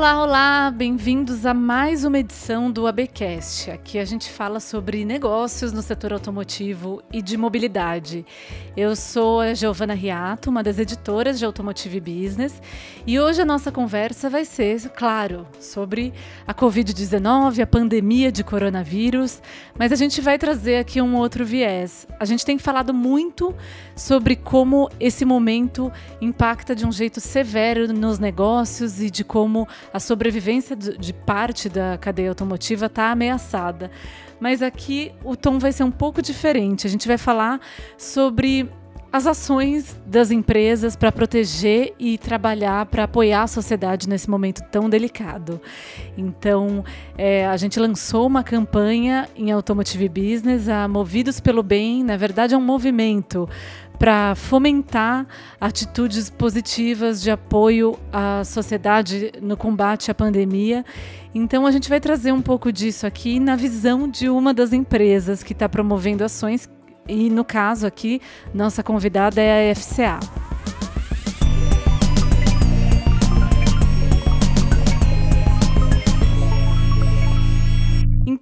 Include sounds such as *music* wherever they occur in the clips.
Olá, olá, bem-vindos a mais uma edição do ABcast. Aqui a gente fala sobre negócios no setor automotivo e de mobilidade. Eu sou a Giovana Riato, uma das editoras de Automotive Business, e hoje a nossa conversa vai ser, claro, sobre a Covid-19, a pandemia de coronavírus, mas a gente vai trazer aqui um outro viés. A gente tem falado muito sobre como esse momento impacta de um jeito severo nos negócios e de como a sobrevivência de parte da cadeia automotiva está ameaçada. Mas aqui o tom vai ser um pouco diferente. A gente vai falar sobre as ações das empresas para proteger e trabalhar para apoiar a sociedade nesse momento tão delicado. Então, é, a gente lançou uma campanha em Automotive Business, a Movidos pelo Bem, na verdade é um movimento para fomentar atitudes positivas de apoio à sociedade no combate à pandemia. Então, a gente vai trazer um pouco disso aqui na visão de uma das empresas que está promovendo ações, e no caso aqui, nossa convidada é a FCA.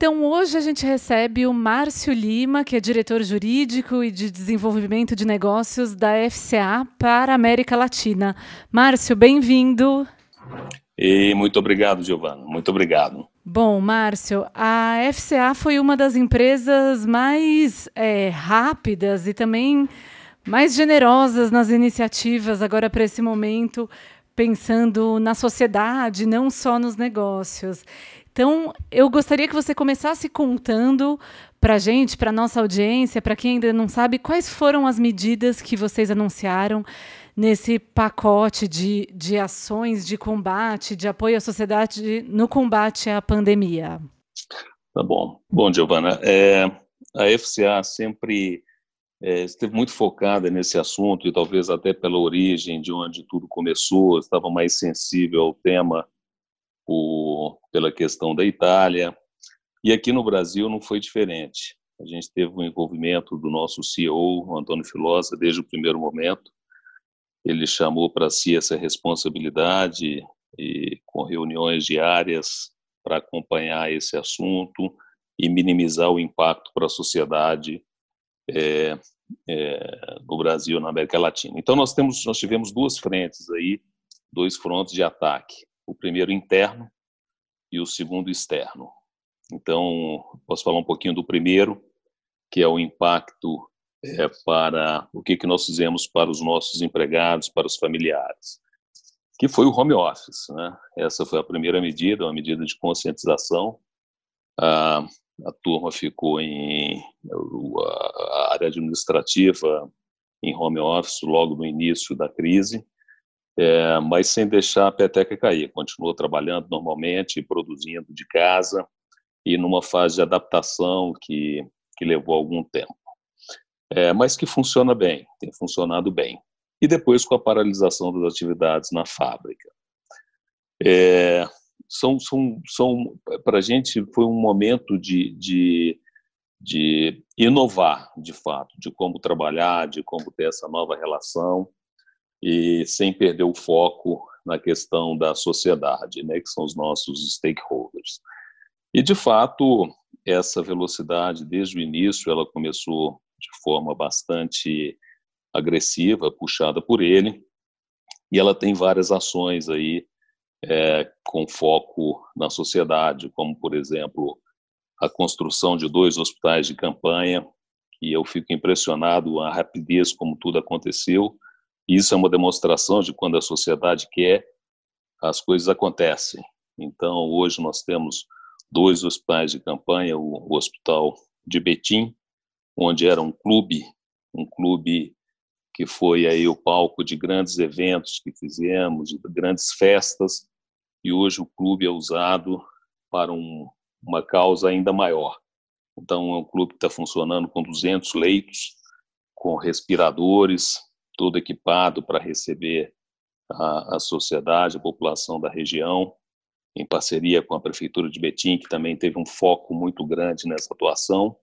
Então, hoje a gente recebe o Márcio Lima, que é diretor jurídico e de desenvolvimento de negócios da FCA para a América Latina. Márcio, bem-vindo. E muito obrigado, Giovana. Muito obrigado. Bom, Márcio, a FCA foi uma das empresas mais é, rápidas e também mais generosas nas iniciativas agora para esse momento, pensando na sociedade, não só nos negócios. Então, eu gostaria que você começasse contando para a gente, para a nossa audiência, para quem ainda não sabe, quais foram as medidas que vocês anunciaram nesse pacote de, de ações de combate, de apoio à sociedade no combate à pandemia. Tá bom. Bom, Giovana, é, a FCA sempre é, esteve muito focada nesse assunto e talvez até pela origem de onde tudo começou, estava mais sensível ao tema por, pela questão da Itália. E aqui no Brasil não foi diferente. A gente teve o um envolvimento do nosso CEO, Antônio Filosa, desde o primeiro momento. Ele chamou para si essa responsabilidade e com reuniões diárias para acompanhar esse assunto e minimizar o impacto para a sociedade é, é, no Brasil, na América Latina. Então nós temos, nós tivemos duas frentes aí, dois frontes de ataque o primeiro interno e o segundo externo. Então, posso falar um pouquinho do primeiro, que é o impacto é, para o que, que nós fizemos para os nossos empregados, para os familiares, que foi o home office. Né? Essa foi a primeira medida, uma medida de conscientização. A, a turma ficou em a área administrativa em home office logo no início da crise é, mas sem deixar a peteca cair. Continuou trabalhando normalmente, produzindo de casa e numa fase de adaptação que, que levou algum tempo. É, mas que funciona bem, tem funcionado bem. E depois com a paralisação das atividades na fábrica. É, são, são, são para a gente foi um momento de, de, de inovar, de fato, de como trabalhar, de como ter essa nova relação e sem perder o foco na questão da sociedade, né, que são os nossos stakeholders. E de fato, essa velocidade desde o início ela começou de forma bastante agressiva, puxada por ele, e ela tem várias ações aí é, com foco na sociedade, como por exemplo a construção de dois hospitais de campanha, que eu fico impressionado a rapidez como tudo aconteceu isso é uma demonstração de quando a sociedade quer, as coisas acontecem. Então, hoje nós temos dois hospitais de campanha, o, Hospital de Betim, onde era um clube, um clube que foi aí o palco de grandes eventos que fizemos, de grandes festas, e hoje o clube é usado para um, uma causa ainda maior. Então, é um clube que está funcionando com 200 leitos, com respiradores, todo equipado para receber a, a sociedade, a população da região, em parceria com a Prefeitura de Betim, que também teve um foco muito grande nessa atuação.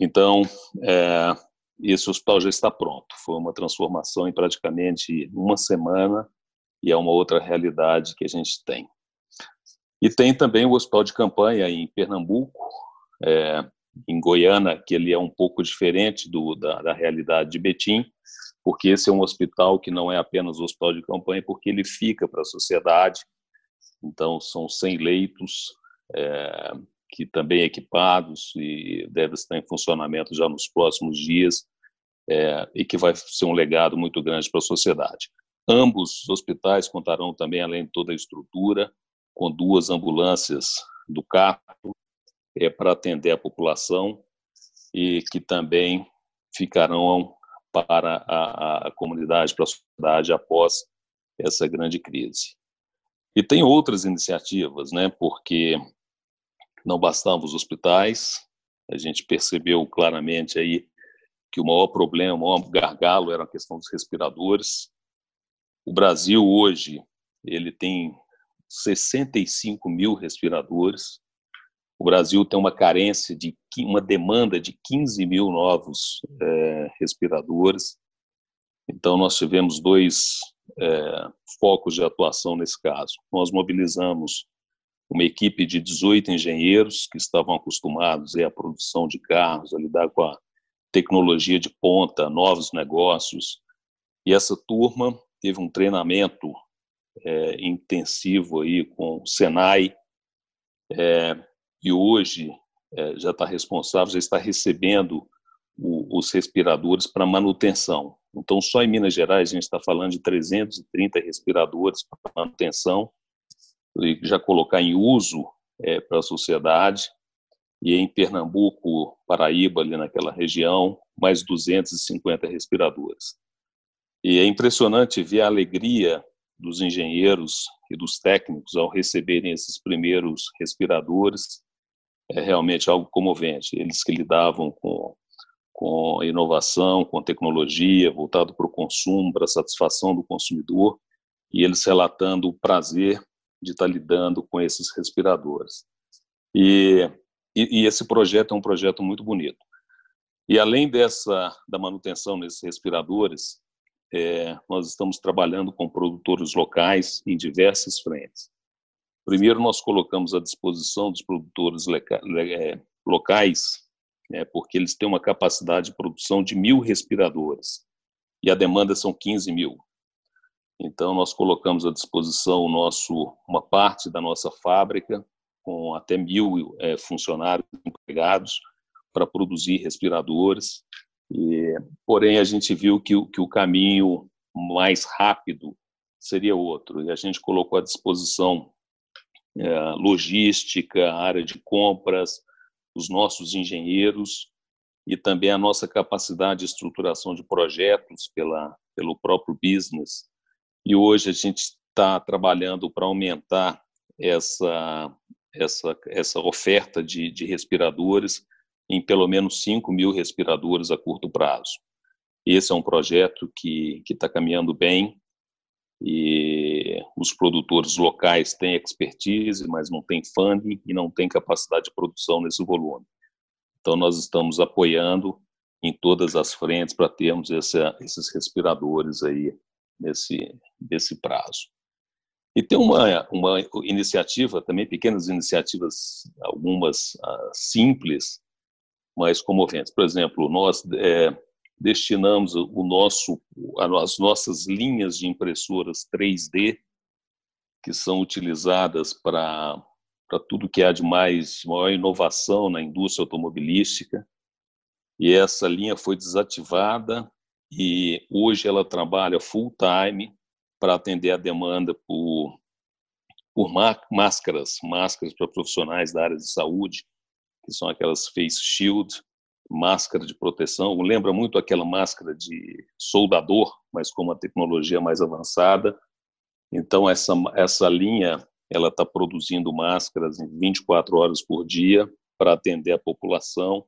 Então, é, esse hospital já está pronto. Foi uma transformação em praticamente uma semana e é uma outra realidade que a gente tem. E tem também o hospital de campanha em Pernambuco, é, em Goiânia, que ele é um pouco diferente do, da, da realidade de Betim, porque esse é um hospital que não é apenas um hospital de campanha, porque ele fica para a sociedade. Então, são 100 leitos, é, que também equipados e deve estar em funcionamento já nos próximos dias, é, e que vai ser um legado muito grande para a sociedade. Ambos os hospitais contarão também, além de toda a estrutura, com duas ambulâncias do CAPO é, para atender a população e que também ficarão para a, a comunidade, para a sociedade após essa grande crise. E tem outras iniciativas, né? Porque não bastavam os hospitais, a gente percebeu claramente aí que o maior problema, o maior gargalo era a questão dos respiradores. O Brasil hoje ele tem 65 mil respiradores. O Brasil tem uma carência de uma demanda de 15 mil novos é, respiradores. Então nós tivemos dois é, focos de atuação nesse caso. Nós mobilizamos uma equipe de 18 engenheiros que estavam acostumados à produção de carros, a lidar com a tecnologia de ponta, novos negócios. E essa turma teve um treinamento é, intensivo aí com o Senai é, e hoje é, já está responsável, já está recebendo o, os respiradores para manutenção. Então, só em Minas Gerais a gente está falando de 330 respiradores para manutenção já colocar em uso é, para a sociedade. E em Pernambuco, Paraíba, ali naquela região, mais 250 respiradores. E é impressionante ver a alegria dos engenheiros e dos técnicos ao receberem esses primeiros respiradores. É realmente algo comovente. Eles que lidavam com, com inovação, com tecnologia, voltado para o consumo, para a satisfação do consumidor, e eles relatando o prazer de estar lidando com esses respiradores. E, e, e esse projeto é um projeto muito bonito. E além dessa da manutenção desses respiradores, é, nós estamos trabalhando com produtores locais em diversas frentes. Primeiro, nós colocamos à disposição dos produtores é, locais, né, porque eles têm uma capacidade de produção de mil respiradores e a demanda são 15 mil. Então, nós colocamos à disposição nosso, uma parte da nossa fábrica, com até mil é, funcionários empregados, para produzir respiradores e, porém, a gente viu que, que o caminho mais rápido seria outro, e a gente colocou à disposição é, logística, área de compras, os nossos engenheiros e também a nossa capacidade de estruturação de projetos pela, pelo próprio business. E hoje a gente está trabalhando para aumentar essa, essa, essa oferta de, de respiradores em pelo menos 5 mil respiradores a curto prazo. Esse é um projeto que está caminhando bem e os produtores locais têm expertise, mas não têm funding e não têm capacidade de produção nesse volume. Então, nós estamos apoiando em todas as frentes para termos essa, esses respiradores aí nesse, nesse prazo. E tem uma, uma iniciativa, também pequenas iniciativas, algumas uh, simples, mais comoventes. Por exemplo, nós é, destinamos o nosso, as nossas linhas de impressoras 3D, que são utilizadas para tudo que há de mais maior inovação na indústria automobilística. E essa linha foi desativada e hoje ela trabalha full time para atender a demanda por por máscaras, máscaras para profissionais da área de saúde, que são aquelas face shield, máscara de proteção. Lembra muito aquela máscara de soldador, mas com uma tecnologia mais avançada. Então essa essa linha ela está produzindo máscaras em 24 horas por dia para atender a população.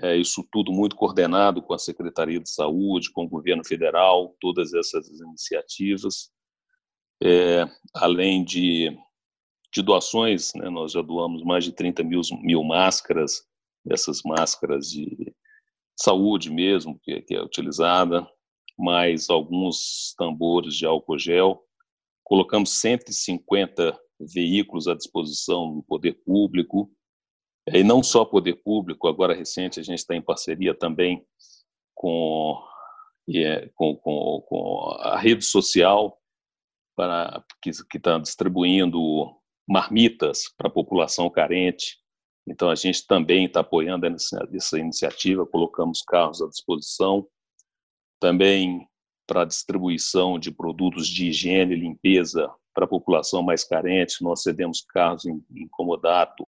É, isso tudo muito coordenado com a Secretaria de Saúde, com o governo federal, todas essas iniciativas, é, além de de doações, né, nós já doamos mais de 30 mil, mil máscaras, essas máscaras de saúde mesmo, que, que é utilizada, mais alguns tambores de álcool gel. Colocamos 150 veículos à disposição do poder público, e não só poder público, agora recente a gente está em parceria também com, com, com, com a rede social para que está distribuindo marmitas para a população carente. Então a gente também está apoiando essa, iniciativa, colocamos carros à disposição, também para distribuição de produtos de higiene e limpeza para a população mais carente, nós cedemos carros em, em comodato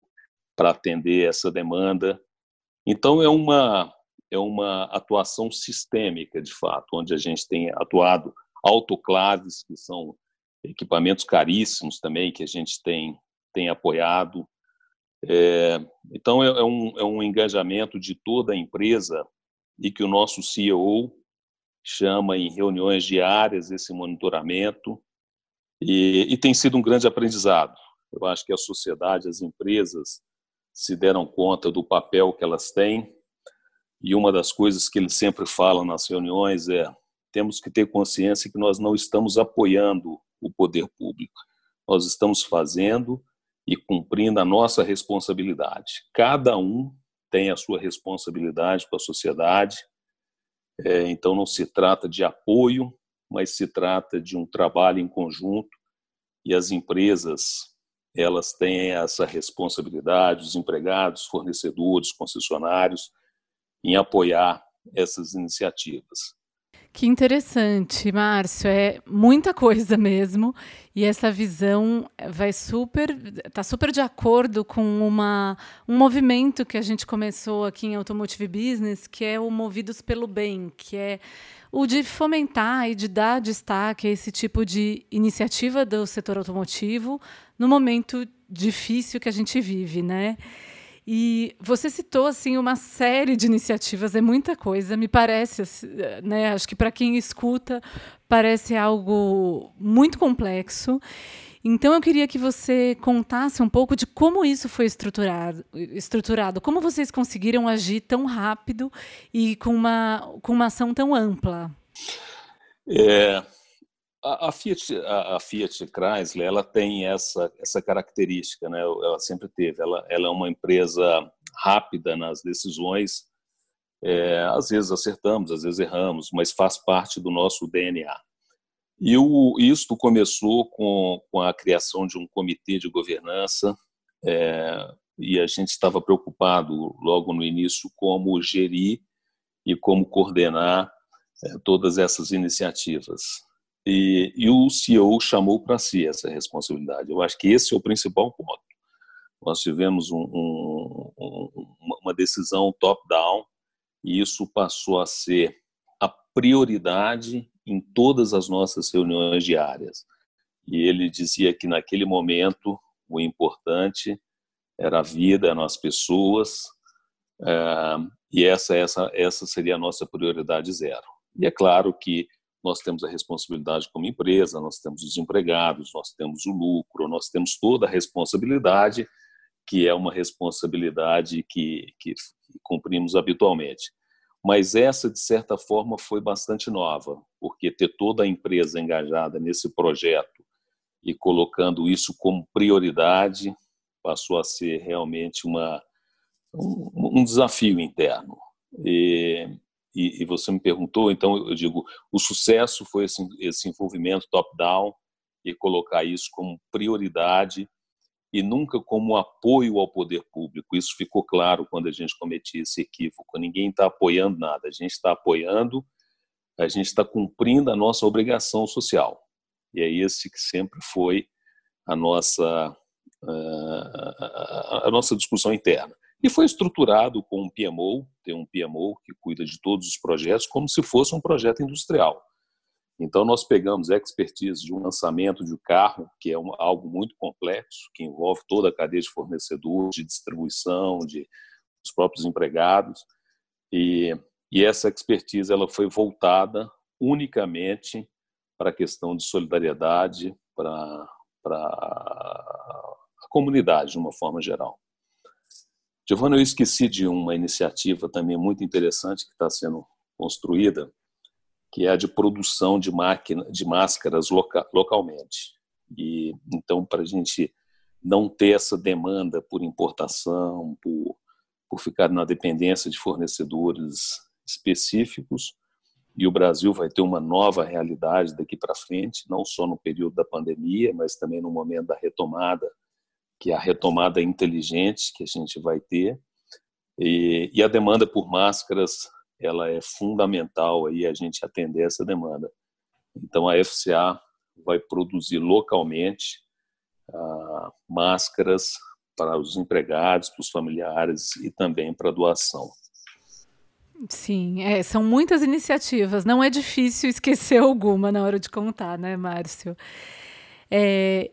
para atender essa demanda. Então é uma é uma atuação sistêmica, de fato, onde a gente tem atuado autoclaves, que são equipamentos caríssimos também, que a gente tem, tem apoiado. É, então, é, é, um, é um engajamento de toda a empresa e que o nosso CEO chama em reuniões diárias esse monitoramento e, e tem sido um grande aprendizado. Eu acho que a sociedade, as empresas se deram conta do papel que elas têm e uma das coisas que ele sempre fala nas reuniões é temos que ter consciência que nós não estamos apoiando o poder público. Nós estamos fazendo e cumprindo a nossa responsabilidade. Cada um tem a sua responsabilidade com a sociedade. É, então não se trata de apoio, mas se trata de um trabalho em conjunto e as empresas elas têm essa responsabilidade, os empregados, fornecedores, concessionários em apoiar essas iniciativas. Que interessante, Márcio. É muita coisa mesmo. E essa visão vai super, está super de acordo com uma, um movimento que a gente começou aqui em Automotive Business, que é o Movidos pelo Bem, que é o de fomentar e de dar destaque a esse tipo de iniciativa do setor automotivo no momento difícil que a gente vive, né? E você citou assim uma série de iniciativas, é muita coisa, me parece, né? Acho que para quem escuta parece algo muito complexo. Então eu queria que você contasse um pouco de como isso foi estruturado, estruturado, como vocês conseguiram agir tão rápido e com uma com uma ação tão ampla. É, a, Fiat, a, a, Fiat Chrysler, ela tem essa essa característica, né? Ela sempre teve. Ela, ela é uma empresa rápida nas decisões. É, às vezes acertamos, às vezes erramos, mas faz parte do nosso DNA. E o, isto começou com, com a criação de um comitê de governança. É, e a gente estava preocupado logo no início como gerir e como coordenar é, todas essas iniciativas. E, e o CEO chamou para si essa responsabilidade. Eu acho que esse é o principal ponto. Nós tivemos um, um, um, uma decisão top-down e isso passou a ser a prioridade em todas as nossas reuniões diárias. E ele dizia que naquele momento o importante era a vida, eram as pessoas, é, e essa, essa, essa seria a nossa prioridade zero. E é claro que nós temos a responsabilidade como empresa, nós temos os empregados, nós temos o lucro, nós temos toda a responsabilidade, que é uma responsabilidade que, que cumprimos habitualmente. Mas essa, de certa forma, foi bastante nova, porque ter toda a empresa engajada nesse projeto e colocando isso como prioridade passou a ser realmente uma, um, um desafio interno. E, e, e, você me perguntou, então eu digo, o sucesso foi esse, esse envolvimento top-down e colocar isso como prioridade e nunca como apoio ao poder público. Isso ficou claro quando a gente cometia esse equívoco. Ninguém está apoiando nada, a gente está apoiando, a gente está cumprindo a nossa obrigação social. E é esse que sempre foi a nossa, a nossa discussão interna. E foi estruturado com um PMO, tem um PMO que cuida de todos os projetos, como se fosse um projeto industrial. Então, nós pegamos expertise de um lançamento de um carro, que é um, algo muito complexo, que envolve toda a cadeia de fornecedores, de distribuição, de os próprios empregados, e, e essa expertise ela foi voltada unicamente para a questão de solidariedade, para, para a comunidade, de uma forma geral. Giovanna, eu esqueci de uma iniciativa também muito interessante que está sendo construída, que é a de produção de máquina de máscaras loca, localmente. E então para a gente não ter essa demanda por importação, por, por ficar na dependência de fornecedores específicos. E o Brasil vai ter uma nova realidade daqui para frente, não só no período da pandemia, mas também no momento da retomada, que é a retomada inteligente que a gente vai ter. E, e a demanda por máscaras ela é fundamental aí a gente atender essa demanda. Então a FCA vai produzir localmente ah, máscaras para os empregados, para os familiares e também para doação. Sim, é, são muitas iniciativas. Não é difícil esquecer *laughs* alguma na hora de contar, né, Márcio? É,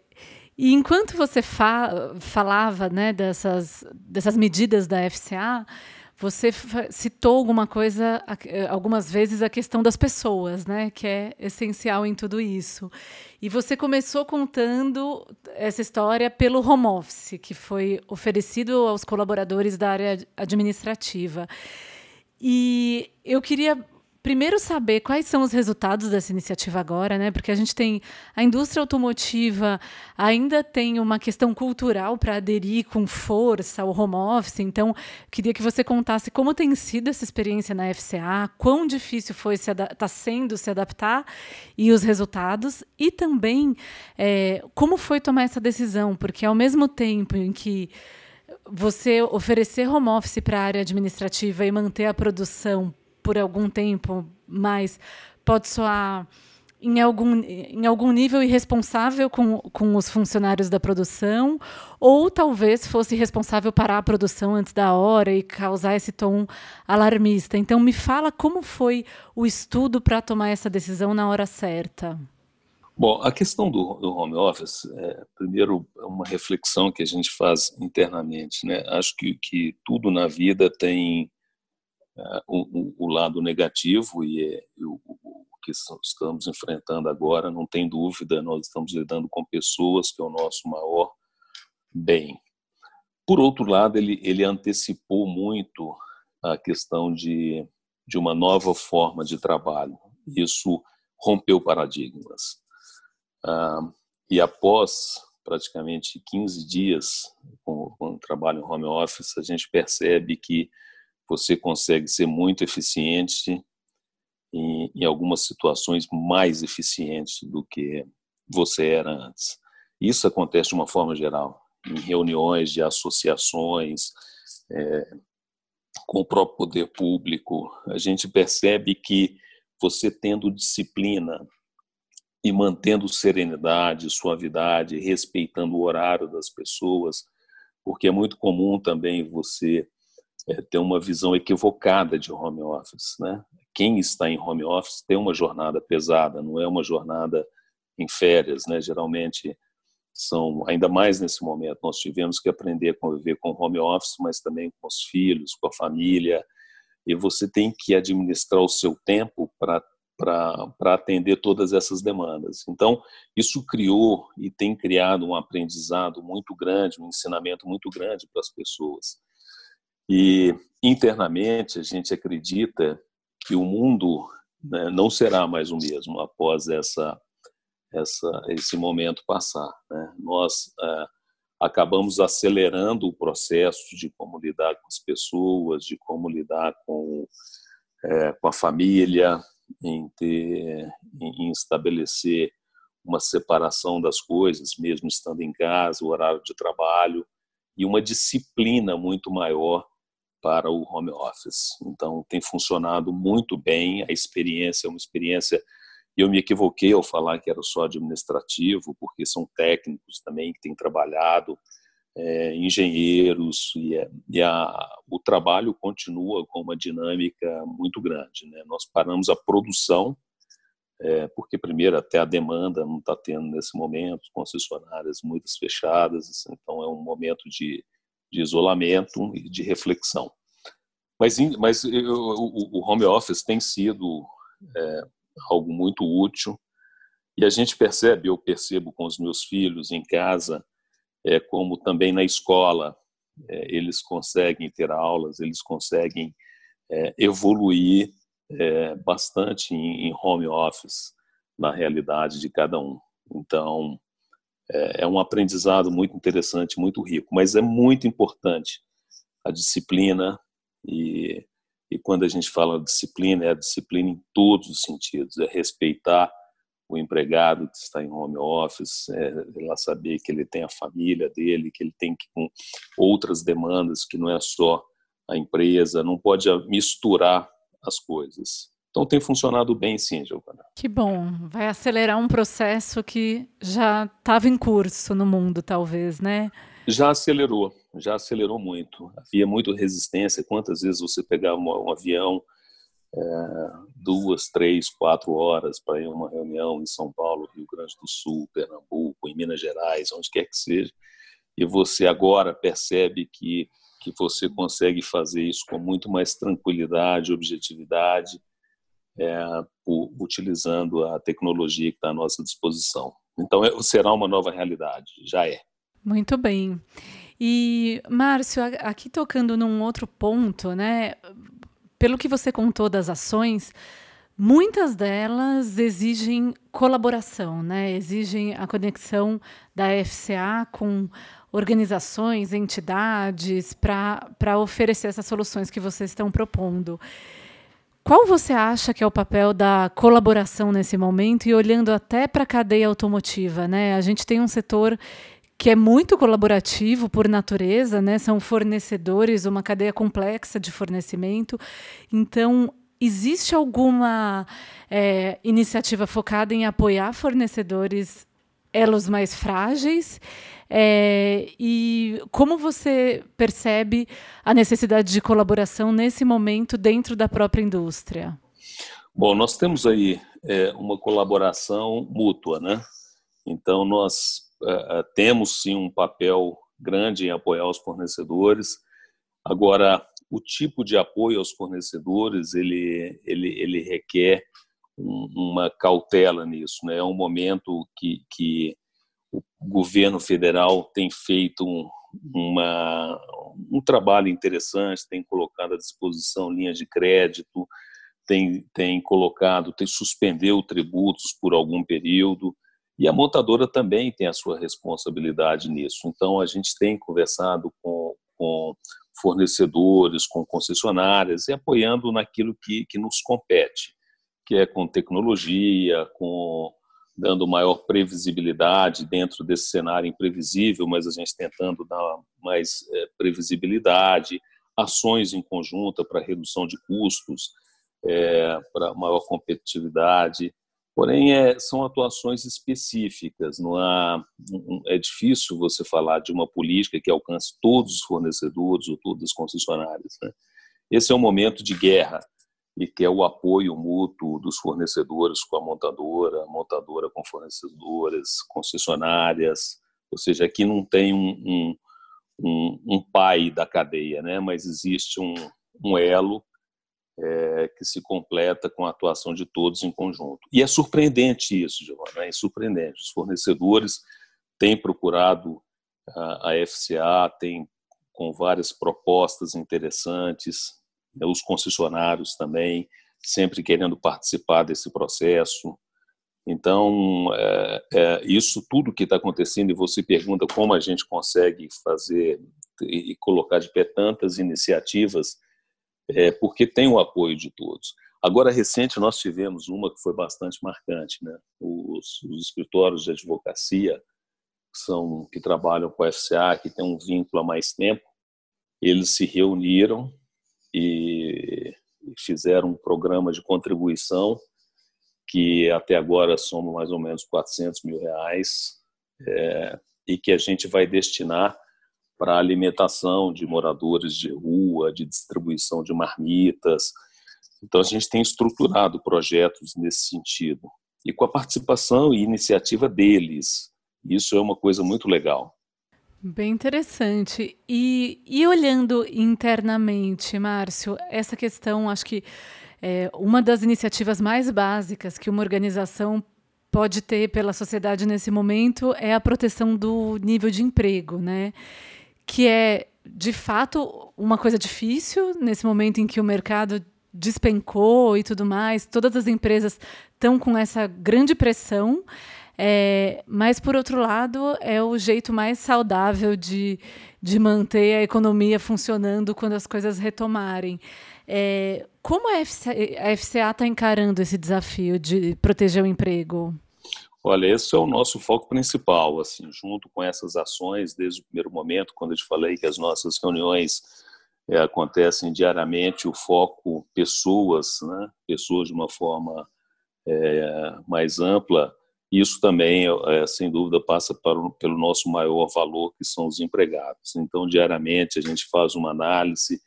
e enquanto você fa falava né, dessas, dessas medidas da FCA, você citou alguma coisa, algumas vezes, a questão das pessoas, né, que é essencial em tudo isso. E você começou contando essa história pelo home office, que foi oferecido aos colaboradores da área administrativa. E eu queria primeiro saber quais são os resultados dessa iniciativa agora, né? Porque a gente tem a indústria automotiva ainda tem uma questão cultural para aderir com força ao home office. Então, queria que você contasse como tem sido essa experiência na FCA, quão difícil foi se está sendo se adaptar e os resultados, e também é, como foi tomar essa decisão, porque ao mesmo tempo em que você oferecer home office para a área administrativa e manter a produção por algum tempo, mas pode soar em algum, em algum nível irresponsável com, com os funcionários da produção, ou talvez fosse responsável parar a produção antes da hora e causar esse tom alarmista. Então, me fala como foi o estudo para tomar essa decisão na hora certa. Bom, a questão do, do home office, é, primeiro, é uma reflexão que a gente faz internamente. Né? Acho que, que tudo na vida tem uh, o, o, lado negativo e, é, o, o, que estamos enfrentando agora, não tem dúvida, nós estamos lidando com pessoas, que é o nosso maior bem. Por outro lado, ele, ele antecipou muito a questão de, de uma nova forma de trabalho. Isso rompeu paradigmas. Uh, e após praticamente 15 dias com, com o trabalho home office, a gente percebe que você consegue ser muito eficiente em, em algumas situações mais eficiente do que você era antes. Isso acontece de uma forma geral, em reuniões de associações, é, com o próprio poder público. A gente percebe que você tendo disciplina e mantendo serenidade, suavidade, respeitando o horário das pessoas, porque é muito comum também você é, uma visão equivocada de home office. Né? Quem está em home office tem uma jornada pesada, não é uma jornada em férias. Né? Geralmente, são ainda mais nesse momento, nós tivemos que aprender a conviver com home office, mas também com os filhos, com a família, e você tem que administrar o seu tempo para para atender todas essas demandas. Então, isso criou e tem criado um aprendizado muito grande, um ensinamento muito grande para as pessoas. E internamente a gente acredita que o mundo né, não será mais o mesmo após essa, essa esse momento passar. Né? Nós é, acabamos acelerando o processo de como lidar com as pessoas, de como lidar com, é, com a família, em, ter, em estabelecer uma separação das coisas, mesmo estando em casa, o horário de trabalho, e uma disciplina muito maior para o home office. Então, tem funcionado muito bem. A experiência é uma experiência. Eu me equivoquei ao falar que era só administrativo, porque são técnicos também que têm trabalhado, é, engenheiros, e, é, e a, o trabalho continua com uma dinâmica muito grande. Né? Nós paramos a produção, é, porque, primeiro, até a demanda não está tendo nesse momento, concessionárias muitas fechadas, então é um momento de de isolamento e de reflexão. Mas, mas eu, o, home office tem sido é, algo muito útil e a gente percebe, eu percebo com os meus filhos em casa, é, como também na escola, é, eles conseguem ter aulas, eles conseguem é, evoluir é, bastante em, em home office na realidade de cada um. Então, é, é um aprendizado muito interessante, muito rico, mas é muito importante a disciplina e, e quando a gente fala disciplina, é a disciplina em todos os sentidos, é respeitar o empregado que está em home office, é, lá saber que ele tem a família dele, que ele tem que, com outras demandas, que não é só a empresa, não pode misturar as coisas. Então tem funcionado bem sim, Giovana. Que bom. Vai acelerar um processo que já estava em curso no mundo, talvez, né? Já acelerou, já acelerou muito. Havia muita resistência. Quantas vezes você pegava um, um avião é, duas, três, quatro horas para ir a uma reunião em São Paulo, Rio Grande do Sul, Pernambuco, em Minas Gerais, onde quer que seja, e você agora percebe que que você consegue fazer isso com muito mais tranquilidade, objetividade, é, por, utilizando a tecnologia que está à nossa disposição. Então, é, será uma nova realidade, já é. Muito bem. E, Márcio, aqui tocando num outro ponto, né? Pelo que você contou das ações, muitas delas exigem colaboração, né? Exigem a conexão da FCA com organizações, entidades, para oferecer essas soluções que vocês estão propondo. Qual você acha que é o papel da colaboração nesse momento e olhando até para a cadeia automotiva? Né? A gente tem um setor que é muito colaborativo por natureza, né? são fornecedores, uma cadeia complexa de fornecimento. Então, existe alguma é, iniciativa focada em apoiar fornecedores elos mais frágeis? É, e como você percebe a necessidade de colaboração nesse momento dentro da própria indústria? Bom, nós temos aí é, uma colaboração mútua, né? Então, nós é temos sim um papel grande em apoiar os fornecedores. Agora, o tipo de apoio aos fornecedores, ele, ele, ele requer uma cautela nisso, né? É um momento que, que o governo federal tem feito um, uma, um trabalho interessante, tem colocado à disposição linhas de crédito, tem, tem colocado, tem suspendeu tributos por algum período, e a montadora também tem a sua responsabilidade nisso. Então, a gente tem conversado com, com fornecedores, com concessionárias e apoiando naquilo que, que nos compete, que é com tecnologia, com dando maior previsibilidade dentro desse cenário imprevisível, mas a gente tentando dar mais é, previsibilidade, ações em conjunta para redução de custos, é, para maior competitividade. Porém, é, são atuações específicas. Não há, é difícil você falar de uma política que alcance todos os fornecedores ou todas as concessionárias. Né? Esse é um momento de guerra e que é o apoio mútuo dos fornecedores com a montadora, montadora com fornecedores, concessionárias, ou seja, aqui não tem um, um, um, pai da cadeia, né? mas existe um, um elo é, que se completa com a atuação de todos em conjunto. E é surpreendente isso, Giovanna, é surpreendente. Os fornecedores têm procurado a, a FCA, tem com várias propostas interessantes, os concessionários também, sempre querendo participar desse processo. Então, é, é, isso tudo que está acontecendo, e você pergunta como a gente consegue fazer e colocar de pé tantas iniciativas, é, porque tem o apoio de todos. Agora, recente, nós tivemos uma que foi bastante marcante. Né? Os, os escritórios de advocacia, que, são, que trabalham com a FCA, que tem um vínculo há mais tempo, eles se reuniram e fizeram um programa de contribuição que até agora soma mais ou menos 400 mil reais é, e que a gente vai destinar para alimentação de moradores de rua, de distribuição de marmitas. Então a gente tem estruturado projetos nesse sentido e com a participação e iniciativa deles. Isso é uma coisa muito legal. Bem interessante. E, e olhando internamente, Márcio, essa questão, acho que é uma das iniciativas mais básicas que uma organização pode ter pela sociedade nesse momento é a proteção do nível de emprego, né? Que é, de fato, uma coisa difícil nesse momento em que o mercado despencou e tudo mais. Todas as empresas estão com essa grande pressão. É, mas, por outro lado, é o jeito mais saudável de, de manter a economia funcionando quando as coisas retomarem. É, como a FCA está encarando esse desafio de proteger o emprego? Olha, esse é o nosso foco principal, assim, junto com essas ações, desde o primeiro momento, quando eu te falei que as nossas reuniões é, acontecem diariamente, o foco pessoas, né, pessoas de uma forma é, mais ampla, isso também, é, sem dúvida, passa o, pelo nosso maior valor, que são os empregados. Então, diariamente, a gente faz uma análise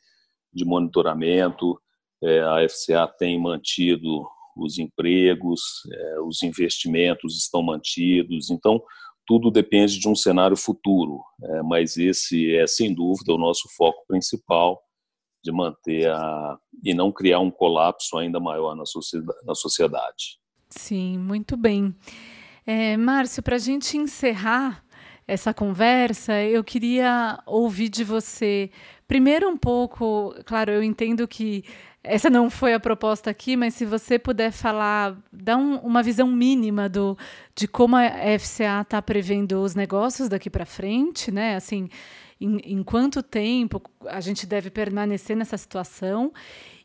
de monitoramento, é, a FCA tem mantido os empregos, é, os investimentos estão mantidos, então tudo depende de um cenário futuro, é, mas esse é sem dúvida o nosso foco principal de manter a e não criar um colapso ainda maior. Na sociedade. Sim, muito bem. É, Márcio, para a gente encerrar essa conversa, eu queria ouvir de você primeiro um pouco, claro, eu entendo que essa não foi a proposta aqui, mas se você puder falar, dar um, uma visão mínima do, de como a FCA está prevendo os negócios daqui para frente, né? Assim, em, em quanto tempo a gente deve permanecer nessa situação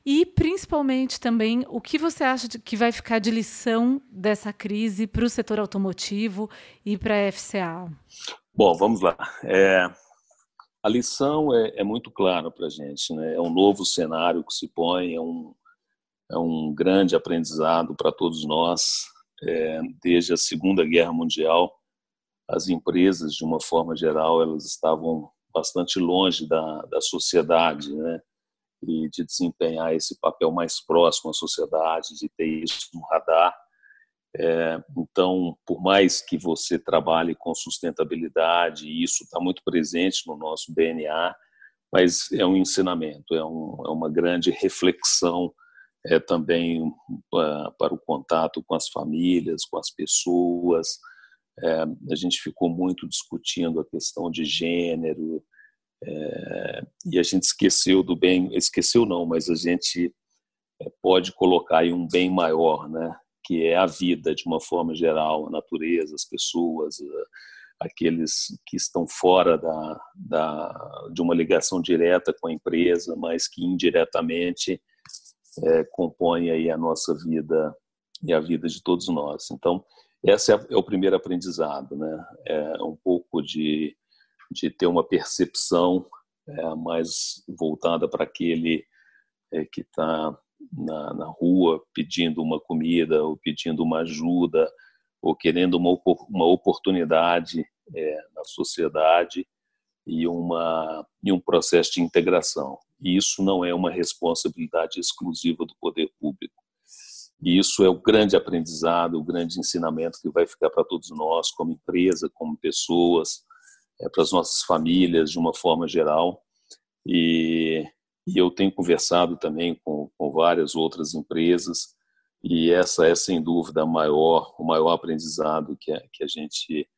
e principalmente também o que você acha de, que vai ficar de lição dessa crise para o setor automotivo e para a FCA? Bom, vamos lá. É, a lição é, é muito clara para a gente. Né? É um novo cenário que se põe, é um, é um grande aprendizado para todos nós. É, desde a Segunda Guerra Mundial, as empresas, de uma forma geral, elas estavam bastante longe da, da sociedade, né? De desempenhar esse papel mais próximo à sociedade, de ter isso no radar. É, então, por mais que você trabalhe com sustentabilidade, isso está muito presente no nosso DNA, mas é um ensinamento, é, um, é uma grande reflexão é, também para o contato com as famílias, com as pessoas. É, a gente ficou muito discutindo a questão de gênero, é, e a gente esqueceu do bem, esqueceu não, mas a gente é, pode colocar aí um bem maior, né? que é a vida de uma forma geral, a natureza, as pessoas, eh, aqueles que estão fora da, da, de uma ligação direta com a empresa, mas que indiretamente é, compõem aí a nossa vida e a vida de todos nós. Então, esse é, é o primeiro aprendizado, né? É um pouco de de ter uma percepção é, mais voltada para aquele é, que está na, na, rua pedindo uma comida ou pedindo uma ajuda ou querendo uma, uma oportunidade é, na sociedade e, uma, e um processo de integração. E isso não é uma responsabilidade exclusiva do poder público. E isso é o grande aprendizado, o grande ensinamento que vai ficar para todos nós, como empresa, como pessoas, é, para as nossas famílias de uma forma geral. E, e eu tenho conversado também com, com, várias outras empresas e essa é sem dúvida a maior, o maior aprendizado que a, que a gente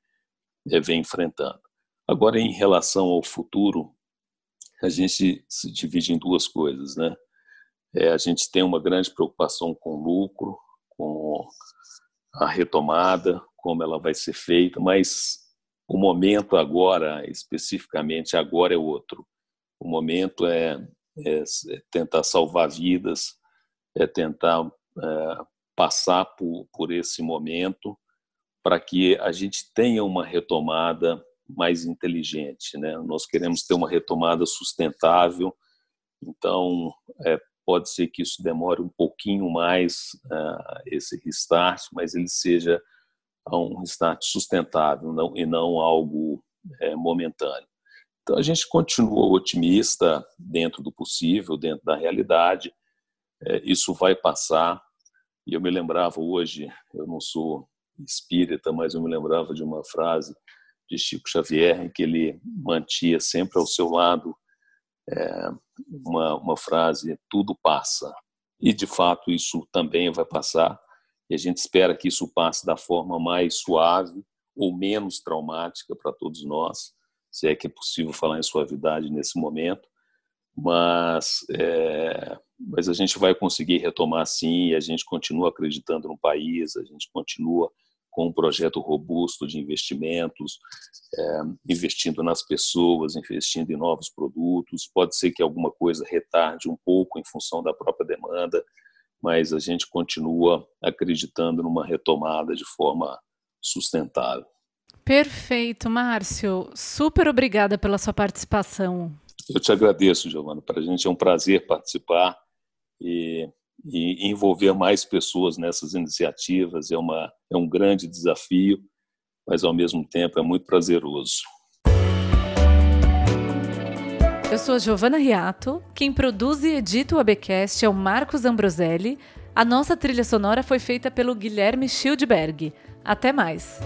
é, vem enfrentando. Agora, em relação ao futuro, a gente se divide em duas coisas, né? É, a gente tem uma grande preocupação com o lucro, com a retomada, como ela vai ser feita, mas o momento agora, especificamente agora, é outro. O momento é, é, é tentar salvar vidas, é tentar é, passar por, por esse momento para que a gente tenha uma retomada mais inteligente. Né? Nós queremos ter uma retomada sustentável, então é, pode ser que isso demore um pouquinho mais, uh, esse restart, mas ele seja a um restart sustentável não, e não algo é, momentâneo. Então a gente continua otimista dentro do possível, dentro da realidade. É, isso vai passar. E eu me lembrava hoje, eu não sou espírita, mas eu me lembrava de uma frase de Chico Xavier que ele mantinha sempre ao seu lado é, uma, uma frase: tudo passa. E de fato isso também vai passar e a gente espera que isso passe da forma mais suave ou menos traumática para todos nós, se é que é possível falar em suavidade nesse momento, mas é, mas a gente vai conseguir retomar sim, a gente continua acreditando no país, a gente continua com um projeto robusto de investimentos, é, investindo nas pessoas, investindo em novos produtos. Pode ser que alguma coisa retarde um pouco em função da própria demanda, mas a gente continua acreditando numa retomada de forma sustentável. Perfeito, Márcio. Super obrigada pela sua participação. Eu te agradeço, Giovana. Para a gente é um prazer participar e e envolver mais pessoas nessas iniciativas é, uma, é um grande desafio, mas ao mesmo tempo é muito prazeroso. Eu sou a Giovana Riato, quem produz e edita o ABcast é o Marcos Ambroselli. A nossa trilha sonora foi feita pelo Guilherme Schildberg. Até mais!